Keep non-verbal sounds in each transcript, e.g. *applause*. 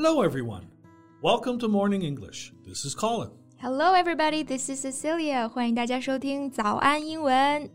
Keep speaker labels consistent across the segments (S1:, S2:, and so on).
S1: Hello, everyone. Welcome to Morning English. This is Colin.
S2: Hello, everybody. This is Cecilia. 欢迎大家收听早安英文。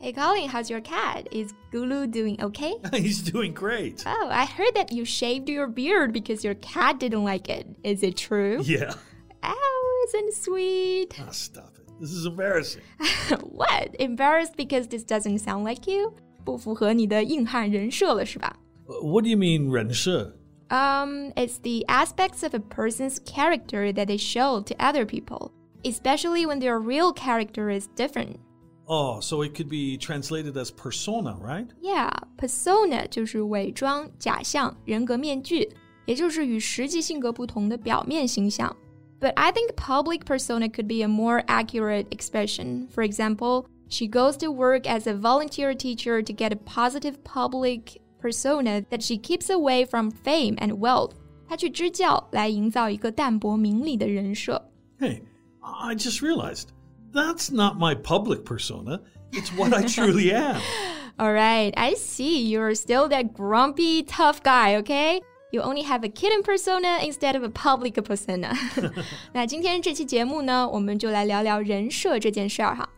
S2: Hey, Colin, how's your cat? Is Gulu doing okay? *laughs*
S1: He's doing great.
S2: Oh, I heard that you shaved your beard because your cat didn't like it. Is it true?
S1: Yeah.
S2: Oh, isn't it sweet?
S1: Ah, stop it. This is embarrassing. *laughs*
S2: what? Embarrassed because this doesn't sound like you? 不符合你的硬汉人设了是吧？
S1: What do you mean, 人设?
S2: Um, it's the aspects of a person's character that they show to other people, especially when their real character is different.
S1: Oh, so it could be translated as persona, right?
S2: Yeah, persona 就是伪装、假象、人格面具，也就是与实际性格不同的表面形象。But I think public persona could be a more accurate expression. For example, she goes to work as a volunteer teacher to get a positive public persona that she keeps away from fame and wealth. 她去支教来营造一个淡泊名利的人设。
S1: Hey, I just realized that's not my public persona. It's what I truly am. *laughs*
S2: All right, I see. You're still that grumpy, tough guy, okay? You only have a kitten persona instead of a public persona. *laughs* *laughs* 那今天这期节目呢，我们就来聊聊人设这件事儿哈。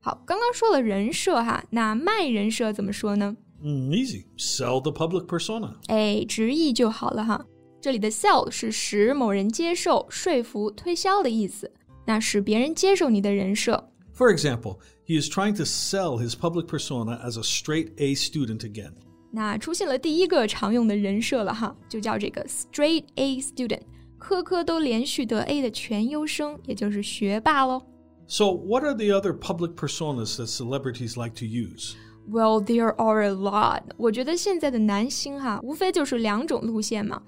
S2: 好，刚刚说了人设哈，那卖人设怎么说呢？
S1: Mm, easy. Sell the public persona.
S2: 哎，直译就好了哈。这里的 sell 是使某人接受、说服、推销的意思。那使别人接受你的人设，
S1: For example, he is trying to sell his public persona as a straight A student again.
S2: 那出现了第一个常用的人设了哈，就叫这个 straight A student，科科都连续得 A 的全优生，也就是学霸喽。
S1: So, what are the other public personas that celebrities like to use?
S2: Well, there are a lot。我觉得现在的男星哈，无非就是两种路线嘛，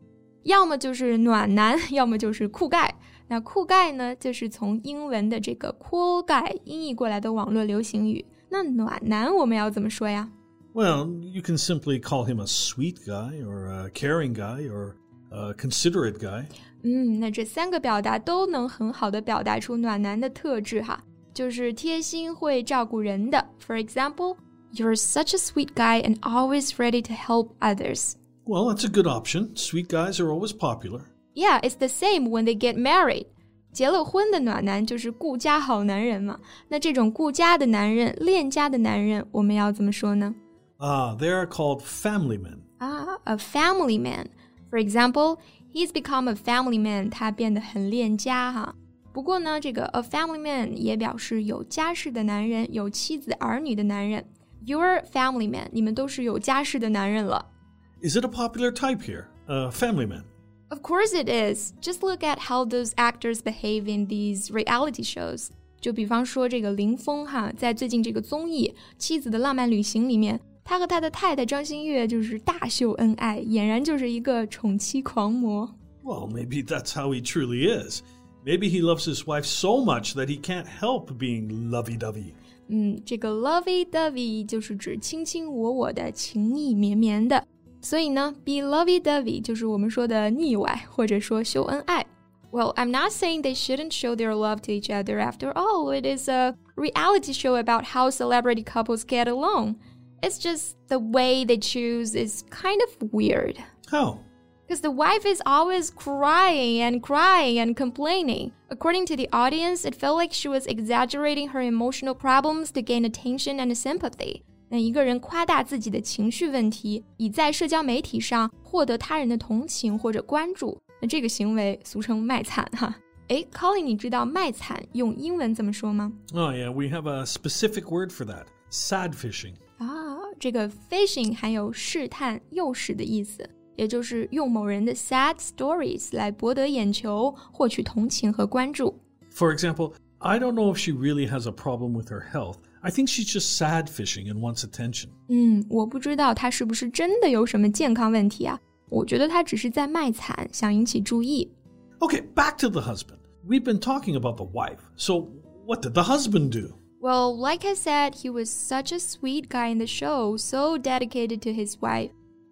S2: 要么就是暖男，要么就是酷盖。那酷盖呢，就是从英文的这个 cool guy 音译过来的网络流行语。那暖男我们要怎么说呀？
S1: Well, you can simply call him a sweet guy, or a caring guy, or a considerate guy.
S2: 嗯，那这三个表达都能很好的表达出暖男的特质哈，就是贴心会照顾人的。For example, you're such a sweet guy and always ready to help others.
S1: Well, that's a good option. Sweet guys are always popular.
S2: Yeah, it's the same when they get married. 结了婚的暖男就是顾家好男人嘛。那这种顾家的男人、恋家的男人，我们要怎么说呢？
S1: Ah, they are called family men.
S2: 啊，a family man. For example, he's become a family man. 他变得很恋家哈。不过呢，这个 a family man 也表示有家室的男人，有妻子儿女的男人。 You're family man，你们都是有家室的男人了。
S1: Is it a popular type here? A family man.
S2: Of course it is. Just look at how those actors behave in these reality shows. 就比方说这个林峰哈，在最近这个综艺《妻子的浪漫旅行》里面，他和他的太太张馨月就是大秀恩爱，俨然就是一个宠妻狂魔。
S1: Well, maybe that's how he truly is. Maybe he loves his wife so much that he can't help being lovey dovey.
S2: 嗯，这个 lovey-dovey 就是指卿卿我我的、情意绵绵的。所以呢，be lovey-dovey 就是我们说的腻歪，或者说秀恩爱。Well, I'm not saying they shouldn't show their love to each other. After all, it is a reality show about how celebrity couples get along. It's just the way they choose is kind of weird.
S1: How?
S2: Because the wife is always crying and crying and complaining. According to the audience, it felt like she was exaggerating her emotional problems to gain attention and sympathy. 那一个人夸大自己的情绪问题，以在社交媒体上获得他人的同情或者关注，那这个行为俗称卖惨哈。诶 c o l i n 你知道卖惨用英文怎么说吗？
S1: Oh, yeah, we have a specific word for that sad fishing.
S2: 啊，这个 fishing 含有试探、诱使的意思， 也就是用某人的 sad stories 来博得眼球，获取同情和关注。
S1: For example, I don't know if she really has a problem with her health. I think she's just sad fishing and wants attention.
S2: 嗯，我不知道他是不是真的有什么健康问题啊？我觉得他只是在卖惨，想引起注意。
S1: Okay, back to the husband. We've been talking about the wife. So, what did the husband do?
S2: Well, like I said, he was such a sweet guy in the show, so dedicated to his wife.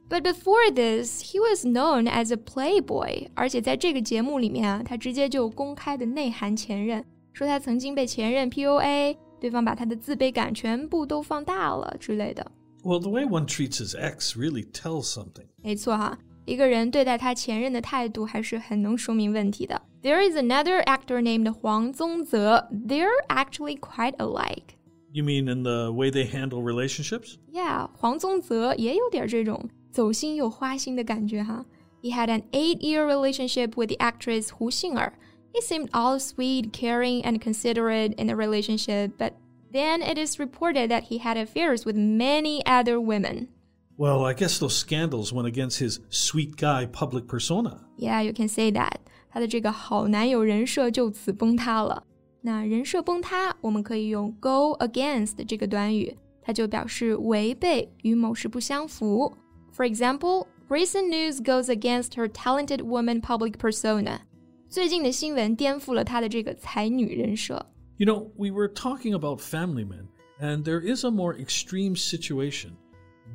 S2: But before this, he was known as a playboy. 而且在这个节目里面啊，他直接就公开的内涵前任，说他曾经被前任 PUA，对方把他的自卑感全部都放大了之类的。
S1: Well, the way one treats his ex really tells something.
S2: 没错哈， 一个人对待他前任的态度还是很能说明问题的。There is another actor named Huang Zongze. They're actually quite alike.
S1: You mean in the way they handle relationships?
S2: Yeah, 黄宗泽也有点这种 走心又花心的感觉哈。He had an eight-year relationship with the actress Hu Xing'er. He seemed all sweet, caring, and considerate in the relationship, but then it is reported that he had affairs with many other women.
S1: Well, I guess those scandals went against his sweet guy public persona.
S2: Yeah, you can say that. 他的这个好男友人设就此崩塌了。那人设崩塌，我们可以用 go against 这个短语，它就表示违背，与某事不相符。 For example, recent news goes against her talented woman public persona. 最近的新闻颠覆了她的这个才女人设。
S1: You know, we were talking about family men, and there is a more extreme situation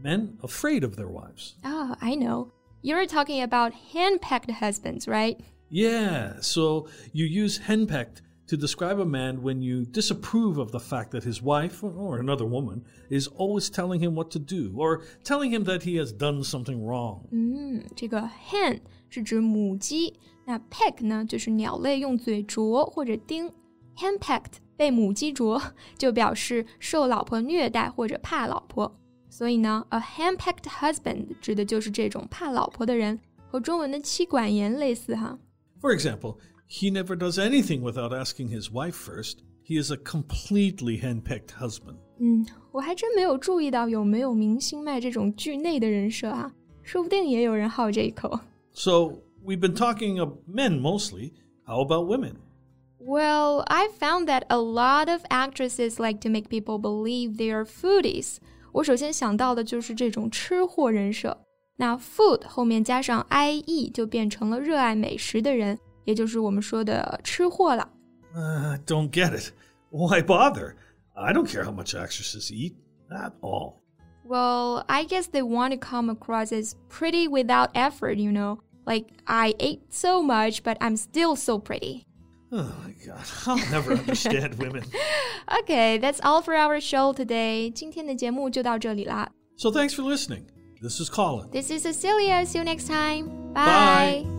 S1: men afraid of their wives.
S2: Oh, I know. You're talking about henpecked husbands, right?
S1: Yeah, so you use henpecked to describe a man when you disapprove of the fact that his wife or another woman is always telling him what to do or telling him that he has done something wrong.
S2: 嗯，这个 hen 是指母鸡，那 peck 呢就是鸟类用嘴啄或者叮。henpecked 被母鸡啄，就表示受老婆虐待或者怕老婆。所以呢，a henpecked husband 指的就是这种怕老婆的人，和中文的妻管严类似哈。
S1: For example, he never does anything without asking his wife first. He is a completely henpecked husband.
S2: 嗯，我还真没有注意到有没有明星卖这种剧内的人设啊，说不定也有人好这一口。
S1: So we've been talking of men mostly. How about women?
S2: Well, I found that a lot of actresses like to make people believe they are foodies. 我首先想到的就是这种吃货人设。那 food 后面加上 i e 就变成了热爱美食的人， 也就是我们说的吃货了。
S1: Uh, don't get it. Why bother? I don't care how much actresses eat at all.
S2: Well, I guess they want to come across as pretty without effort, you know. Like, I ate so much, but I'm still so pretty.
S1: Oh my god, I'll never understand *laughs* women.
S2: Okay, that's all for our show today. 今天的节目就到这里啦。
S1: So thanks for listening. This is Colin.
S2: This is Cecilia. See you next time. Bye.
S1: Bye.